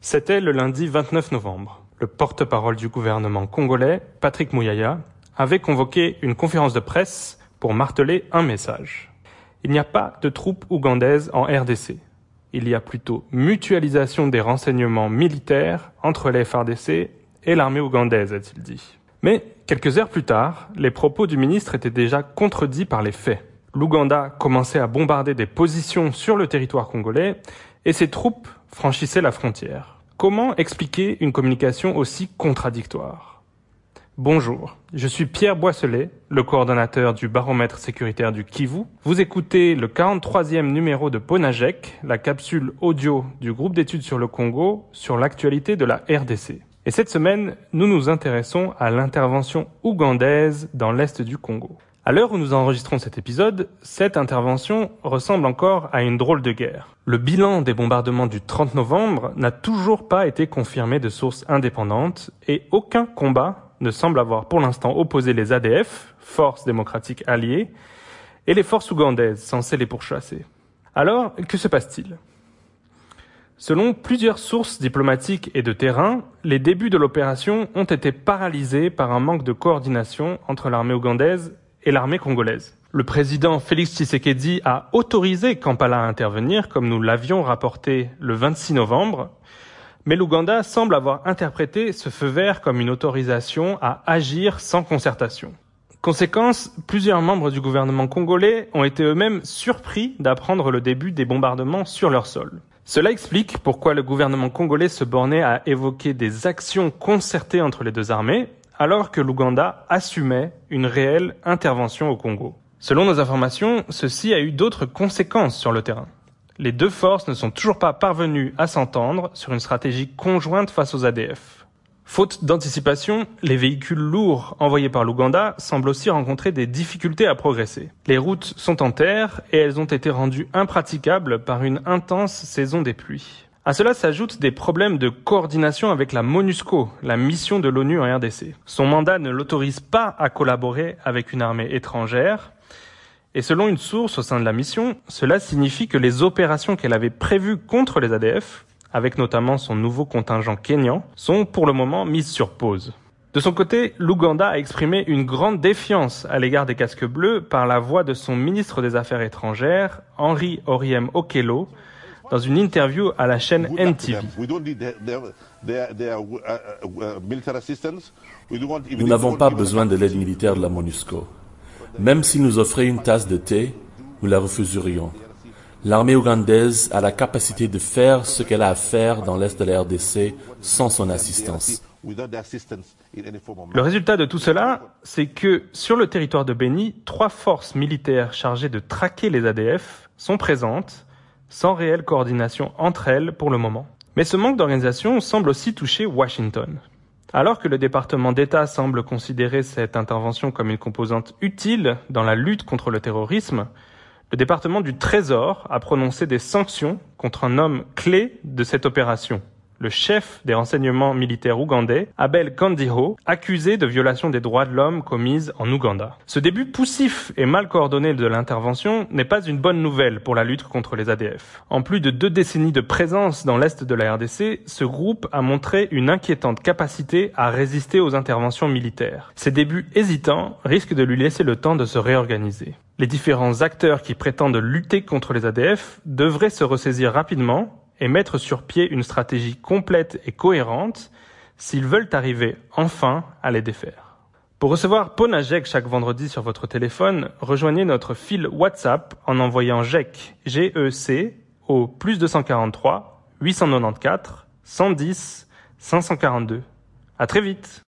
C'était le lundi 29 novembre. Le porte-parole du gouvernement congolais, Patrick Mouyaya, avait convoqué une conférence de presse pour marteler un message. Il n'y a pas de troupes ougandaises en RDC. Il y a plutôt mutualisation des renseignements militaires entre les FRDC et l'armée ougandaise, a-t-il dit. Mais quelques heures plus tard, les propos du ministre étaient déjà contredits par les faits. L'Ouganda commençait à bombarder des positions sur le territoire congolais et ses troupes franchissaient la frontière. Comment expliquer une communication aussi contradictoire? Bonjour, je suis Pierre Boisselet, le coordonnateur du baromètre sécuritaire du Kivu. Vous écoutez le 43e numéro de Ponajek, la capsule audio du groupe d'études sur le Congo sur l'actualité de la RDC. Et cette semaine, nous nous intéressons à l'intervention ougandaise dans l'est du Congo. À l'heure où nous enregistrons cet épisode, cette intervention ressemble encore à une drôle de guerre. Le bilan des bombardements du 30 novembre n'a toujours pas été confirmé de sources indépendantes et aucun combat ne semble avoir pour l'instant opposé les ADF, forces démocratiques alliées, et les forces ougandaises censées les pourchasser. Alors, que se passe-t-il? Selon plusieurs sources diplomatiques et de terrain, les débuts de l'opération ont été paralysés par un manque de coordination entre l'armée ougandaise et l'armée congolaise. Le président Félix Tshisekedi a autorisé Kampala à intervenir, comme nous l'avions rapporté le 26 novembre, mais l'Ouganda semble avoir interprété ce feu vert comme une autorisation à agir sans concertation. Conséquence, plusieurs membres du gouvernement congolais ont été eux-mêmes surpris d'apprendre le début des bombardements sur leur sol. Cela explique pourquoi le gouvernement congolais se bornait à évoquer des actions concertées entre les deux armées, alors que l'Ouganda assumait une réelle intervention au Congo. Selon nos informations, ceci a eu d'autres conséquences sur le terrain. Les deux forces ne sont toujours pas parvenues à s'entendre sur une stratégie conjointe face aux ADF. Faute d'anticipation, les véhicules lourds envoyés par l'Ouganda semblent aussi rencontrer des difficultés à progresser. Les routes sont en terre et elles ont été rendues impraticables par une intense saison des pluies. À cela s'ajoutent des problèmes de coordination avec la MONUSCO, la mission de l'ONU en RDC. Son mandat ne l'autorise pas à collaborer avec une armée étrangère. Et selon une source au sein de la mission, cela signifie que les opérations qu'elle avait prévues contre les ADF, avec notamment son nouveau contingent kényan, sont pour le moment mises sur pause. De son côté, l'Ouganda a exprimé une grande défiance à l'égard des casques bleus par la voix de son ministre des Affaires étrangères, Henri Oriem Okello, dans une interview à la chaîne NTV. Nous n'avons pas besoin de l'aide militaire de la MONUSCO. Même s'ils nous offraient une tasse de thé, nous la refuserions. L'armée ougandaise a la capacité de faire ce qu'elle a à faire dans l'est de la RDC sans son assistance. Le résultat de tout cela, c'est que sur le territoire de Beni, trois forces militaires chargées de traquer les ADF sont présentes sans réelle coordination entre elles pour le moment. Mais ce manque d'organisation semble aussi toucher Washington. Alors que le département d'État semble considérer cette intervention comme une composante utile dans la lutte contre le terrorisme, le département du Trésor a prononcé des sanctions contre un homme clé de cette opération, le chef des renseignements militaires ougandais, Abel Kandiho, accusé de violation des droits de l'homme commises en Ouganda. Ce début poussif et mal coordonné de l'intervention n'est pas une bonne nouvelle pour la lutte contre les ADF. En plus de deux décennies de présence dans l'est de la RDC, ce groupe a montré une inquiétante capacité à résister aux interventions militaires. Ses débuts hésitants risquent de lui laisser le temps de se réorganiser. Les différents acteurs qui prétendent lutter contre les ADF devraient se ressaisir rapidement et mettre sur pied une stratégie complète et cohérente s'ils veulent arriver enfin à les défaire. Pour recevoir Ponajek chaque vendredi sur votre téléphone, rejoignez notre fil WhatsApp en envoyant GEC, G-E-C, au plus 243 894 110 542. À très vite!